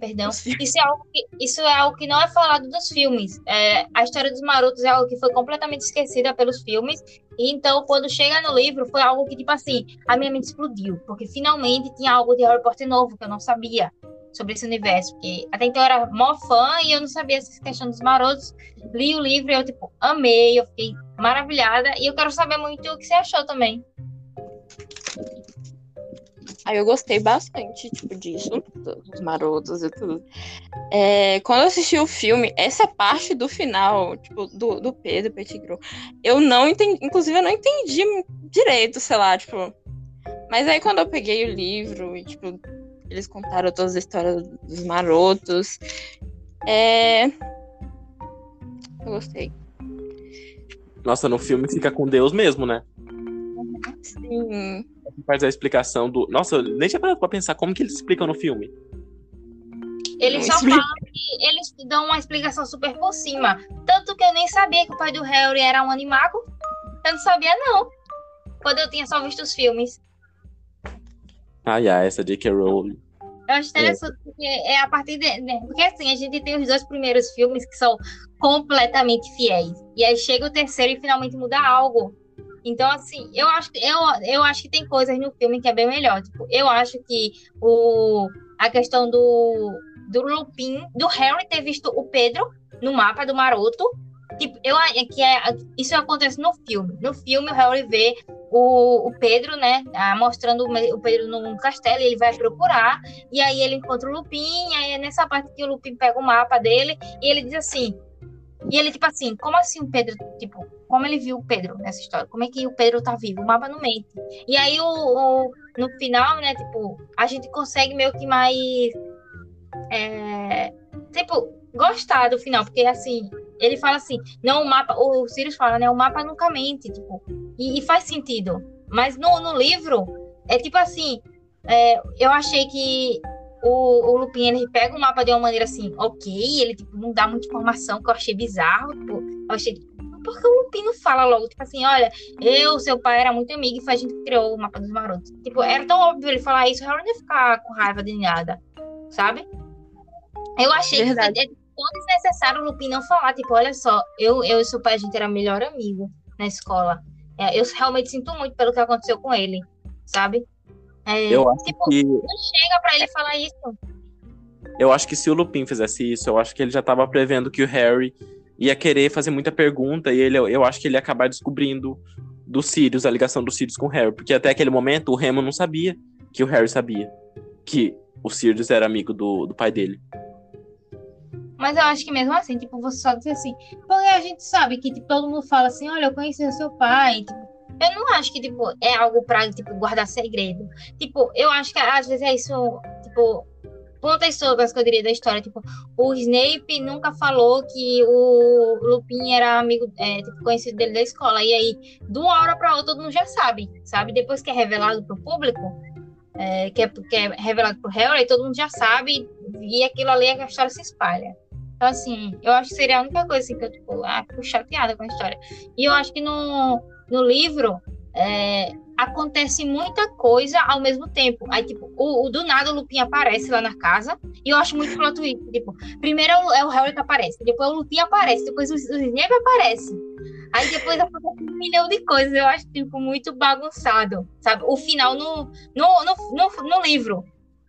Perdão. Isso é, algo que, isso é algo que não é falado dos filmes. É, a história dos marotos é algo que foi completamente esquecida pelos filmes. E então, quando chega no livro, foi algo que, tipo assim, a minha mente explodiu. Porque finalmente tinha algo de Harry Potter novo que eu não sabia sobre esse universo. Porque até então eu era mó fã e eu não sabia essa questão dos marotos. Li o livro e eu, tipo, amei, eu fiquei maravilhada. E eu quero saber muito o que você achou também. Aí eu gostei bastante, tipo, disso, dos marotos e tudo. É, quando eu assisti o filme, essa parte do final, tipo, do, do Pedro Pettigrew, eu não entendi, inclusive eu não entendi direito, sei lá, tipo. Mas aí quando eu peguei o livro e, tipo, eles contaram todas as histórias dos marotos, é... Eu gostei. Nossa, no filme fica com Deus mesmo, né? Sim. Faz a explicação do. Nossa, eu nem tinha parado pra pensar como que eles explicam no filme. Eles só falam que eles dão uma explicação super por cima. Tanto que eu nem sabia que o pai do Harry era um animago. Eu não sabia, não. Quando eu tinha só visto os filmes. Ai, ai, essa J.K. Rowling. Eu acho interessante porque é a partir de. de- Porque assim, a gente tem os dois primeiros filmes que são completamente fiéis. E aí chega o terceiro e finalmente muda algo. Então, assim, eu acho, que- eu, eu acho que tem coisas no filme que é bem melhor. Tipo, eu acho que o, a questão do, do Lupin, do Harry ter visto o Pedro no mapa do Maroto. Tipo, eu, a- que é, isso acontece no filme. No filme, o Harry vê o, o Pedro, né? ah, mostrando o Pedro num castelo e ele vai procurar. E aí ele encontra o Lupin, e aí é nessa parte que o Lupin pega o mapa dele e ele diz assim. E ele, tipo assim, como assim o Pedro, tipo, como ele viu o Pedro nessa história? Como é que o Pedro tá vivo? O mapa não mente. E aí, o, o- no final, né, tipo, a gente consegue meio que mais. é, tipo, gostar do final, porque assim, ele fala assim, não, o mapa, o Sirius fala, né, o mapa nunca mente, tipo, e, e faz sentido. Mas no, no livro, é tipo assim, é, eu achei que o, o Lupin, ele pega o mapa de uma maneira assim, ok, ele tipo, não dá muita informação, que eu achei bizarro, tipo, eu achei, porque o Lupin não fala logo, tipo assim, olha, eu, seu pai era muito amigo e foi a gente que criou o mapa dos marotos. Tipo, era tão óbvio ele falar isso, o Harry não ia ficar com raiva de nada, sabe? Eu achei Verdade. que foi tão desnecessário o Lupin não falar, tipo, olha só, eu, eu e seu pai, a gente era melhor amigo na escola. É, eu realmente sinto muito pelo que aconteceu com ele, sabe? É, eu acho tipo, que... não chega para ele falar isso. Eu acho que se o Lupin fizesse isso, eu acho que ele já estava prevendo que o Harry ia querer fazer muita pergunta e ele, eu acho que ele ia acabar descobrindo do Sirius, a ligação do Sirius com o Harry, porque até aquele momento o Remo não sabia que o Harry sabia que o Sirius era amigo do, do pai dele. Mas eu acho que mesmo assim, tipo, você só dizer assim, porque a gente sabe que tipo, todo mundo fala assim, olha, eu conheci o seu pai, tipo, eu não acho que, tipo, é algo pra, tipo, guardar segredo. Tipo, eu acho que às vezes é isso, tipo, pontas soltas que eu da história. Tipo, o Snape nunca falou que o Lupin era amigo, é, tipo, conhecido dele da escola. E aí, de uma hora para outra, todo mundo já sabe, sabe? Depois que é revelado pro público, é, que, é, que é revelado pro Harry, todo mundo já sabe. E aquilo ali, a história se espalha. Então, assim, eu acho que seria a única coisa assim, que eu, tipo, ah, fico chateada com a história. E eu acho que no, no livro, é, acontece muita coisa ao mesmo tempo. Aí, tipo, o, o, do nada o Lupin aparece lá na casa, e eu acho muito plot twist. Tipo, primeiro é o Harry que aparece, depois o Lupin aparece, depois o, o Snape aparece. Aí depois acontece um milhão de coisas. Eu acho, tipo, muito bagunçado, sabe? O final no, no, no, no, no livro.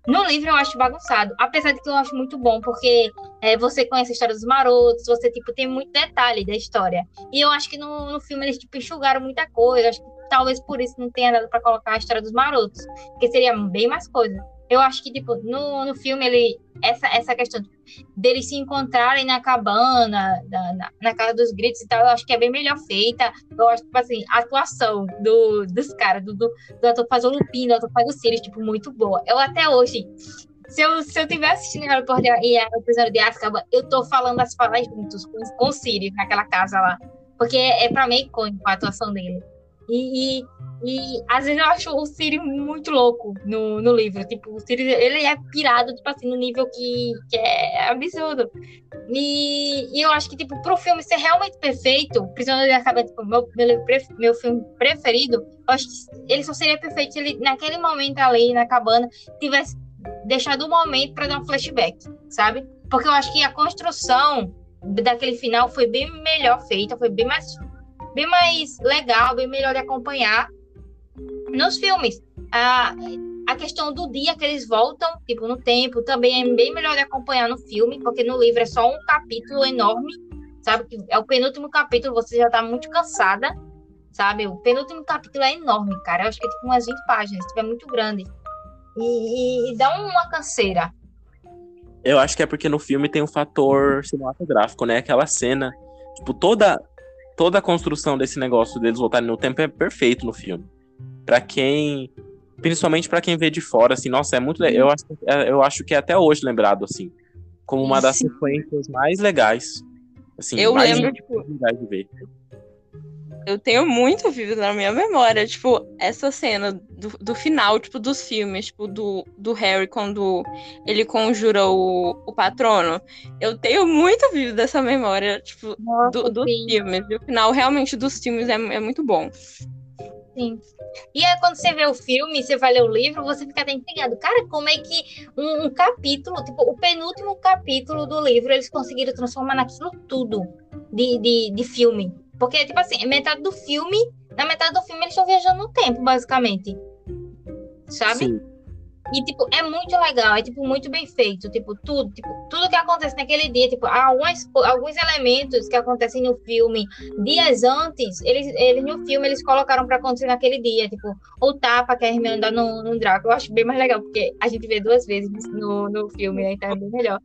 No livro eu acho bagunçado, apesar de que eu acho muito bom, porque é, você conhece a história dos marotos, você, tipo, tem muito detalhe da história. E eu acho que no, no filme eles, tipo, enxugaram muita coisa, acho que talvez por isso não tenha dado para colocar a história dos marotos, porque seria bem mais coisa. Eu acho que, tipo, no, no filme, ele. Essa, essa questão deles se encontrarem na cabana, na, na, na, casa dos gritos e tal, eu acho que é bem melhor feita. Eu acho, tipo assim, a atuação do, dos caras, do, do, do ator que faz o Lupin, do ator que faz o Sirius, tipo, muito boa. Eu até hoje, se eu, se eu tiver assistindo Harry Potter e o episódio de Azkaban, eu tô falando as falas juntos com, com o Sirius naquela casa lá. Porque é, é pra mim icônico a atuação dele. E, e, e, às vezes eu acho o Siri muito louco no, no livro. Tipo, o Siri, ele é pirado, tipo assim, no nível que, que é absurdo. E, e eu acho que, tipo, pro filme ser realmente perfeito, Prisioneiro de Azkaban, tipo, meu, meu, meu filme preferido, eu acho que ele só seria perfeito se ele, naquele momento ali, na cabana, tivesse deixado um momento para dar um flashback, sabe? Porque eu acho que a construção daquele final foi bem melhor feita, foi bem mais bem mais legal, bem melhor de acompanhar nos filmes. A, a questão do dia que eles voltam, tipo, no tempo, também é bem melhor de acompanhar no filme, porque no livro é só um capítulo enorme, sabe? Que é o penúltimo capítulo, você já tá muito cansada, sabe? O penúltimo capítulo é enorme, cara. Eu acho que é tipo umas 20 páginas, tipo, é muito grande. E, e, e dá uma canseira. Eu acho que é porque no filme tem um fator cinematográfico, né? Aquela cena, tipo, toda toda a construção desse negócio deles voltarem no tempo é perfeito no filme. Para quem, principalmente para quem vê de fora, assim, nossa, é muito, eu acho, é, eu acho que é até hoje lembrado assim, como uma das sequências mais legais. Assim, eu lembro, tipo, de ver eu tenho muito vivo na minha memória, tipo, essa cena do, do final, tipo, dos filmes, tipo, do, do Harry quando ele conjura o, o patrono. Eu tenho muito vivo dessa memória, tipo, Nossa, do, dos filmes. E o final, realmente, dos filmes é, é muito bom. Sim. E aí, quando você vê o filme, você vai ler o livro, você fica até intrigado. Cara, como é que um, um capítulo, tipo, o penúltimo capítulo do livro, eles conseguiram transformar naquilo tudo de, de, de filme? Porque, tipo assim, metade do filme, na metade do filme eles estão viajando no tempo, basicamente. Sabe? Sim. E, tipo, é muito legal, é, tipo, muito bem feito. Tipo, tudo, tipo, tudo que acontece naquele dia, tipo, algumas, alguns elementos que acontecem no filme dias antes, eles, eles no filme, eles colocaram para acontecer naquele dia. Tipo, o tapa que a Hermione dá no, no Draco. Eu acho bem mais legal, porque a gente vê duas vezes no, no filme, né? Então é bem melhor.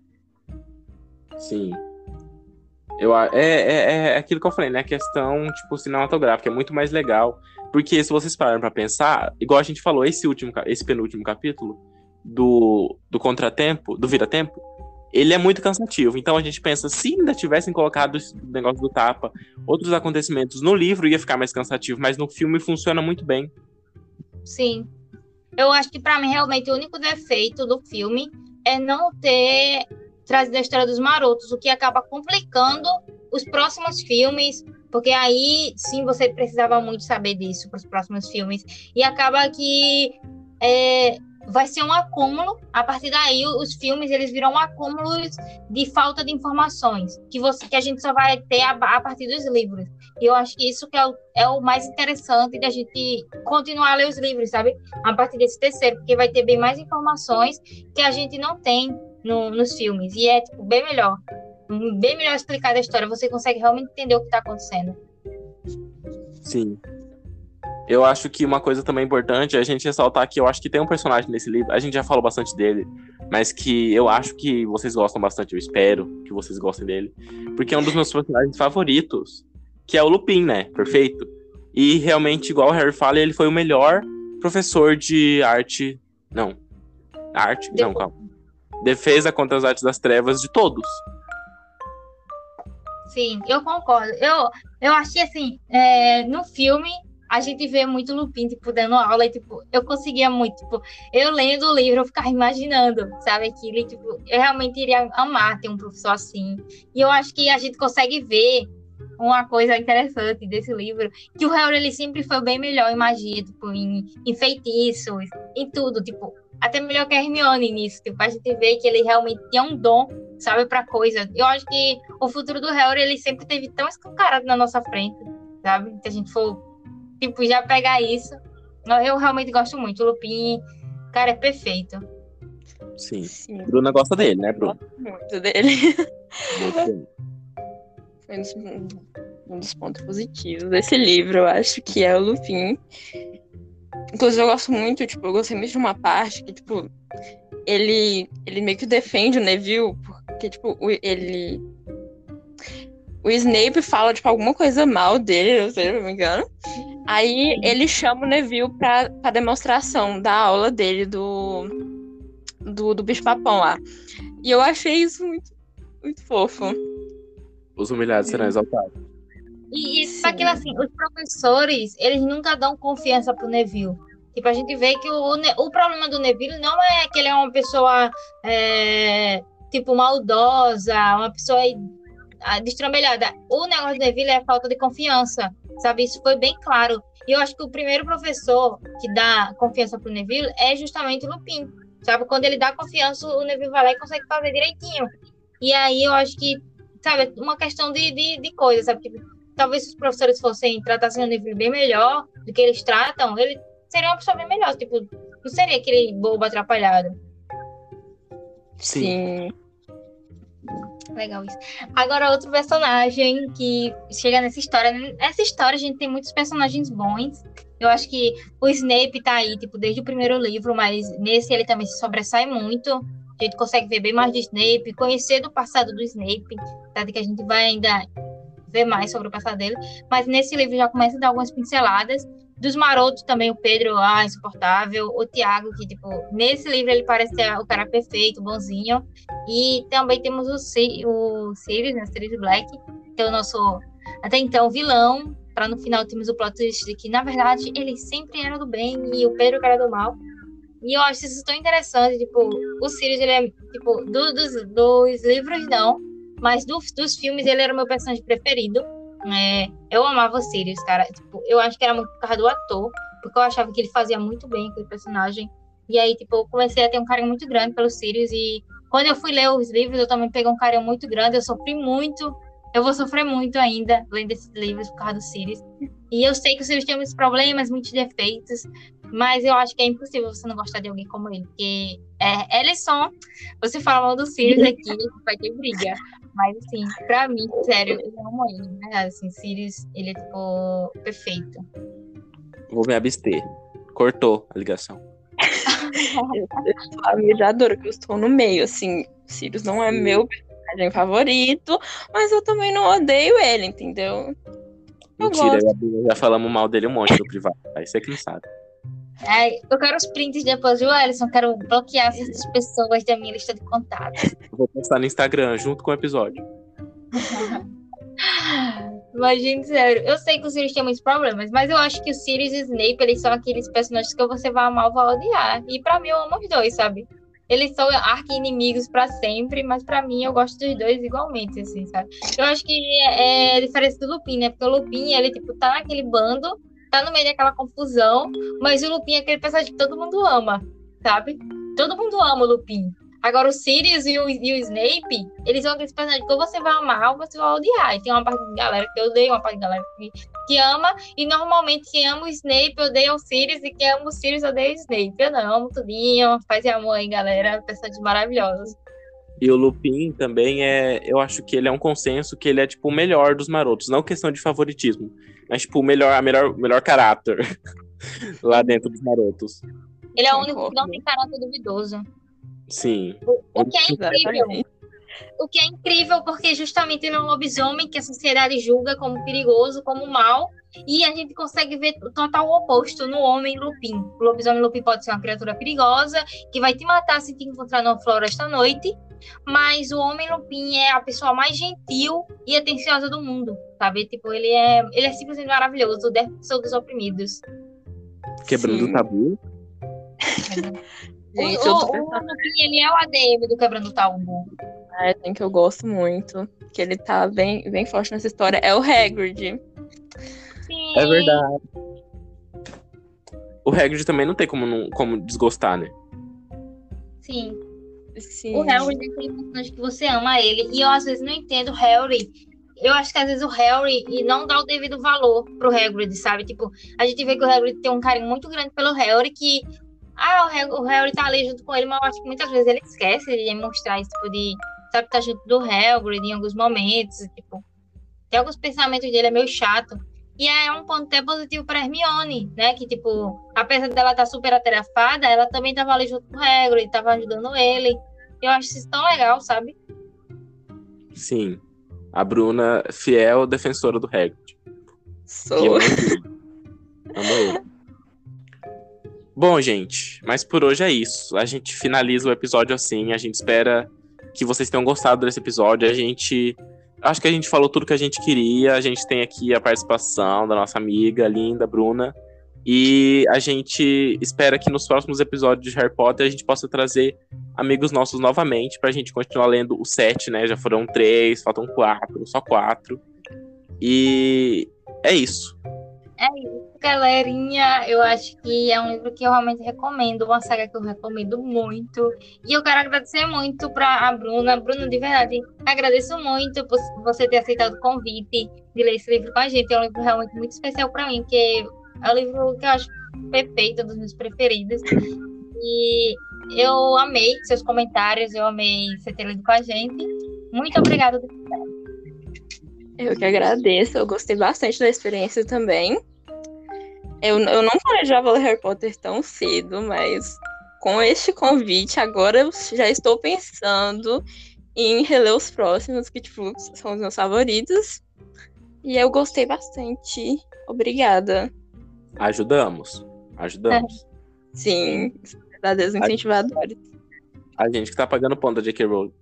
Sim. Eu, é, é, é aquilo que eu falei, né? A questão, tipo, cinematográfica é muito mais legal. Porque se vocês pararem pra pensar, igual a gente falou, esse último, esse penúltimo capítulo do, do Contratempo, do Vira-Tempo, ele é muito cansativo. Então a gente pensa, se ainda tivessem colocado o negócio do tapa, outros acontecimentos no livro, ia ficar mais cansativo, mas no filme funciona muito bem. Sim. Eu acho que para mim realmente o único defeito do filme é não ter trazido a história dos marotos, o que acaba complicando os próximos filmes, Porque aí sim você precisava muito saber disso para os próximos filmes. E acaba que é, vai ser um acúmulo. A partir daí, os filmes eles viram um acúmulo de falta de informações que você que a gente só vai ter a, a partir dos livros. E eu acho que isso que é o, é o mais interessante da gente continuar a ler os livros, sabe? A partir desse terceiro, porque vai ter bem mais informações que a gente não tem no, nos filmes. E é tipo, bem melhor. Bem melhor explicada a história. Você consegue realmente entender o que está acontecendo. Sim. Eu acho que uma coisa também importante é a gente ressaltar que eu acho que tem um personagem nesse livro, a gente já falou bastante dele, mas que eu acho que vocês gostam bastante, eu espero que vocês gostem dele, porque é um dos meus personagens favoritos, que é o Lupin, né? Perfeito. E realmente, igual o Harry fala, ele foi o melhor professor de arte. Não. Arte? Não, calma. Defesa contra as artes das trevas de todos. Sim, eu concordo. Eu, eu achei assim, é, no filme a gente vê muito Lupin, tipo, dando aula, e, tipo, eu conseguia muito, tipo, eu lendo o livro, eu ficava imaginando, sabe, aquilo, tipo, eu realmente iria amar ter um professor assim, e eu acho que a gente consegue ver uma coisa interessante desse livro, que o Harry, ele sempre foi bem melhor em magia, tipo, em, em feitiços, em tudo, tipo, até melhor que a Hermione nisso, tipo, a gente vê que ele realmente tinha um dom, sabe, pra coisa. Eu acho que o futuro do Harry, ele sempre teve tão escancarado na nossa frente, sabe, se a gente for tipo, já pegar isso. Eu realmente gosto muito. O Lupin, cara, é perfeito. Sim. Sim. Bruna gosta dele, né, Bruna? Gosto muito dele. [LAUGHS] Foi um dos, um dos pontos positivos desse livro, eu acho que é o Lupin. Inclusive, eu gosto muito, tipo, eu gostei muito de uma parte que, tipo, ele, ele meio que defende o Neville, porque, tipo, ele. O Snape fala, tipo, alguma coisa mal dele, se não me engano. Aí ele chama o Neville pra, pra demonstração da aula dele do, do, do bicho-papão lá. E eu achei isso muito, muito fofo. Os humilhados serão exaltados. E isso aquilo assim, os professores, eles nunca dão confiança pro Neville. Tipo, a gente vê que o, o problema do Neville não é que ele é uma pessoa, é, tipo, maldosa, uma pessoa destrambelhada. O negócio do Neville é a falta de confiança sabe? Isso foi bem claro. E eu acho que o primeiro professor que dá confiança pro Neville é justamente o Lupin, sabe? Quando ele dá confiança, o Neville vai lá e consegue fazer direitinho. E aí eu acho que, sabe, uma questão de, de, de coisa, sabe? Tipo, talvez se os professores fossem tratassem o Neville bem melhor do que eles tratam, ele seria uma pessoa bem melhor, tipo, não seria aquele bobo atrapalhado. Sim. Sim. Legal isso. Agora, outro personagem que chega nessa história. Nessa história, a gente tem muitos personagens bons. Eu acho que o Snape tá aí, tipo, desde o primeiro livro, mas nesse ele também se sobressai muito. A gente consegue ver bem mais do Snape, conhecer do passado do Snape, tá? que a gente vai ainda ver mais sobre o passado dele. Mas nesse livro já começa a dar algumas pinceladas. Dos marotos também, o Pedro, ah, insuportável. O Tiago, que, tipo, nesse livro ele parece ser o cara perfeito, bonzinho. E também temos o, C o Sirius, né, Sirius Black, que é o nosso, até então, vilão. Para no final temos o plot twist de que, na verdade, ele sempre era do bem e o Pedro era do mal. E eu acho isso tão interessante, tipo, o Sirius, ele é, tipo, do, dos, dos livros não, mas do, dos filmes ele era o meu personagem preferido. É, eu amava o Sirius, cara. Tipo, eu acho que era muito por causa do ator, porque eu achava que ele fazia muito bem aquele personagem. E aí, tipo, eu comecei a ter um carinho muito grande pelo Sirius. E quando eu fui ler os livros, eu também peguei um carinho muito grande. Eu sofri muito. Eu vou sofrer muito ainda lendo esses livros por causa do Sirius. E eu sei que o Sirius tem muitos problemas, muitos defeitos. Mas eu acho que é impossível você não gostar de alguém como ele. Porque é, só. Você fala mal do Sirius aqui, vai ter briga. Mas, assim, pra mim, sério, eu amo ele, né? Assim, Sirius, ele é, tipo, perfeito. Vou me abster. Cortou a ligação. [LAUGHS] eu já adoro que eu estou no meio, assim. Sirius não é meu personagem favorito, mas eu também não odeio ele, entendeu? Eu Mentira, gosto. já falamos mal dele um monte no privado. Aí você que não sabe. É, eu quero os prints depois, viu, Alisson? Quero bloquear essas pessoas da minha lista de contatos. Vou postar no Instagram junto com o episódio. [LAUGHS] Imagina, sério. Eu sei que o Sirius tem muitos problemas, mas eu acho que o Sirius e o Snape, eles são aqueles personagens que você vai amar ou vai odiar. E pra mim, eu amo os dois, sabe? eles são arqui-inimigos pra sempre, mas pra mim eu gosto dos dois igualmente, assim, sabe? Eu acho que é, é diferença do Lupin, né? Porque o Lupin, ele, tipo, tá naquele bando, tá no meio daquela confusão, mas o Lupin é aquele personagem que todo mundo ama, sabe? Todo mundo ama o Lupin. Agora, o Sirius e o, e o Snape, eles são aqueles personagens que ou você vai amar ou você vai odiar. E tem uma parte da galera que odeia, uma parte da galera que, que ama. E normalmente quem ama o Snape odeia o Sirius e quem ama o Sirius odeia o Snape. Eu não, amo tudinho. Faz amor aí, galera. Personagens maravilhosos. E o Lupin também é. Eu acho que ele é um consenso que ele é, tipo, o melhor dos marotos. Não questão de favoritismo. Mas, tipo, o melhor, a melhor, melhor caráter [LAUGHS] lá dentro dos marotos. Ele é o único que não tem caráter duvidoso. Sim. O, o que é incrível. O que é incrível porque justamente ele é um lobisomem que a sociedade julga como perigoso, como mal, e a gente consegue ver o total oposto no homem lupin. O lobisomem lupin pode ser uma criatura perigosa que vai te matar se te encontrar numa floresta à noite, mas o homem lupin é a pessoa mais gentil e atenciosa do mundo, sabe? Tipo, ele é, ele é simplesmente maravilhoso, o defensor dos oprimidos. Quebrando Sim. o tabu. [LAUGHS] Gente, o, o, o Lupin, ele é o ADM do Quebrando o Tabu. personagem que eu gosto muito, que ele tá bem, bem forte nessa história, é o Hagrid. Sim. É verdade. O Hagrid também não tem como, não- como desgostar, né? Sim. O Harry é aquele personagem que você ama ele. E eu às vezes não entendo o Harry. Eu acho que às vezes o Harry não dá o devido valor pro Hagrid, sabe? Tipo, a gente vê que o Hagrid tem um carinho muito grande pelo Harry que ah, o Harry, tá ali junto com ele, mas eu acho que muitas vezes ele esquece de mostrar esse tipo de, sabe, tá junto do Hagrid em alguns momentos, tipo, tem alguns pensamentos dele é meio chato. E é um ponto até positivo para Hermione, né? Que, tipo, apesar dela estar super atarefada, ela também tava ali junto com o Hagrid, tava ajudando ele. Eu acho isso tão legal, sabe? Sim. A Bruna, fiel defensora do Hagrid. E eu Sou. Amo ele. Bom, gente, mas por hoje é isso. A gente finaliza o episódio assim. A gente espera que vocês tenham gostado desse episódio. A gente. Acho que a gente falou tudo que a gente queria. A gente tem aqui a participação da nossa amiga linda, Bruna. E a gente espera que nos próximos episódios de Harry Potter a gente possa trazer amigos nossos novamente pra gente continuar lendo o sete, né? Já foram três, faltam quatro, só quatro. E é isso. É isso, galerinha. Eu acho que é um livro que eu realmente recomendo, uma saga que eu recomendo muito. E eu quero agradecer muito para a Bruna. Bruna, de verdade, agradeço muito por você ter aceitado o convite de ler esse livro com a gente. É um livro realmente muito especial para mim, porque é um livro que eu acho perfeito, um dos meus preferidos. E eu amei seus comentários, eu amei você ter lido com a gente. Muito obrigada. Eu que agradeço, eu gostei bastante da experiência também. Eu, eu não planejava ler Harry Potter tão cedo, mas com este convite, agora eu já estou pensando em reler os próximos, que tipo, são os meus favoritos. E eu gostei bastante. Obrigada. Ajudamos. Ajudamos. Sim, verdadeiros incentivadores. A gente que tá pagando ponta de J.K. Rowling.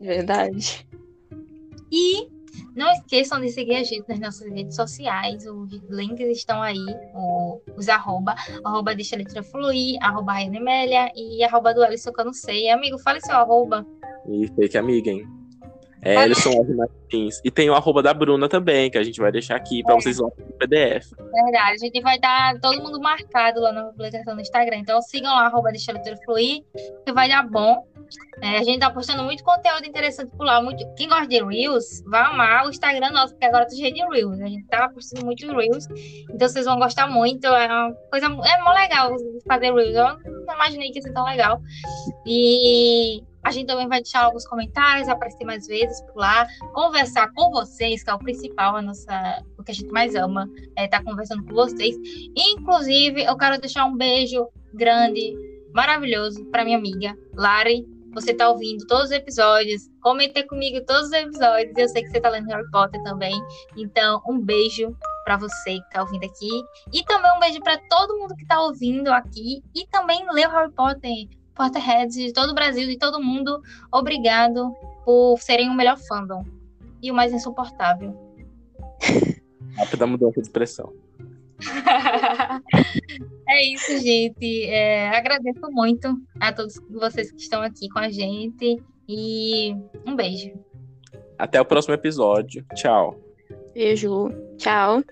Verdade. E não esqueçam de seguir a gente nas nossas redes sociais. Os links estão aí. o- os arroba. Arroba deixa a letra fluir. Arroba Raiane Amélia. E arroba do Alisson que eu não sei. Amigo, fale seu arroba. E fake amiga, hein? É, Ellison R. Martins. E tem o arroba da Bruna também, que a gente vai deixar aqui pra vocês lá no PDF. Verdade. A gente vai dar todo mundo marcado lá na publicação no Instagram. Então sigam lá, arroba deixa a fluir. Que vai dar bom. É, a gente tá postando muito conteúdo interessante por lá. Muito... Quem gosta de Reels, vai amar o Instagram nosso, porque agora tá cheio de Reels. A gente tá postando muito Reels. Então vocês vão gostar muito. É uma coisa. É mó legal fazer Reels. Eu não imaginei que ia ser tão legal. E a gente também vai deixar alguns comentários, aparecer mais vezes por lá, conversar com vocês, que é o principal, a nossa, o que a gente mais ama, é estar conversando com vocês. Inclusive, eu quero deixar um beijo grande, maravilhoso para minha amiga Lari. Você tá ouvindo todos os episódios, comentei comigo todos os episódios. Eu sei que você tá lendo Harry Potter também. Então, um beijo para você que tá ouvindo aqui. E também um beijo para todo mundo que tá ouvindo aqui. E também leu Harry Potter, Potterheads de todo o Brasil, de todo mundo. Obrigado por serem o melhor fandom. E o mais insuportável. [LAUGHS] Rápida mudança de expressão. [LAUGHS] é isso, gente. É, agradeço muito a todos vocês que estão aqui com a gente. E um beijo. Até o próximo episódio. Tchau. Beijo. Tchau.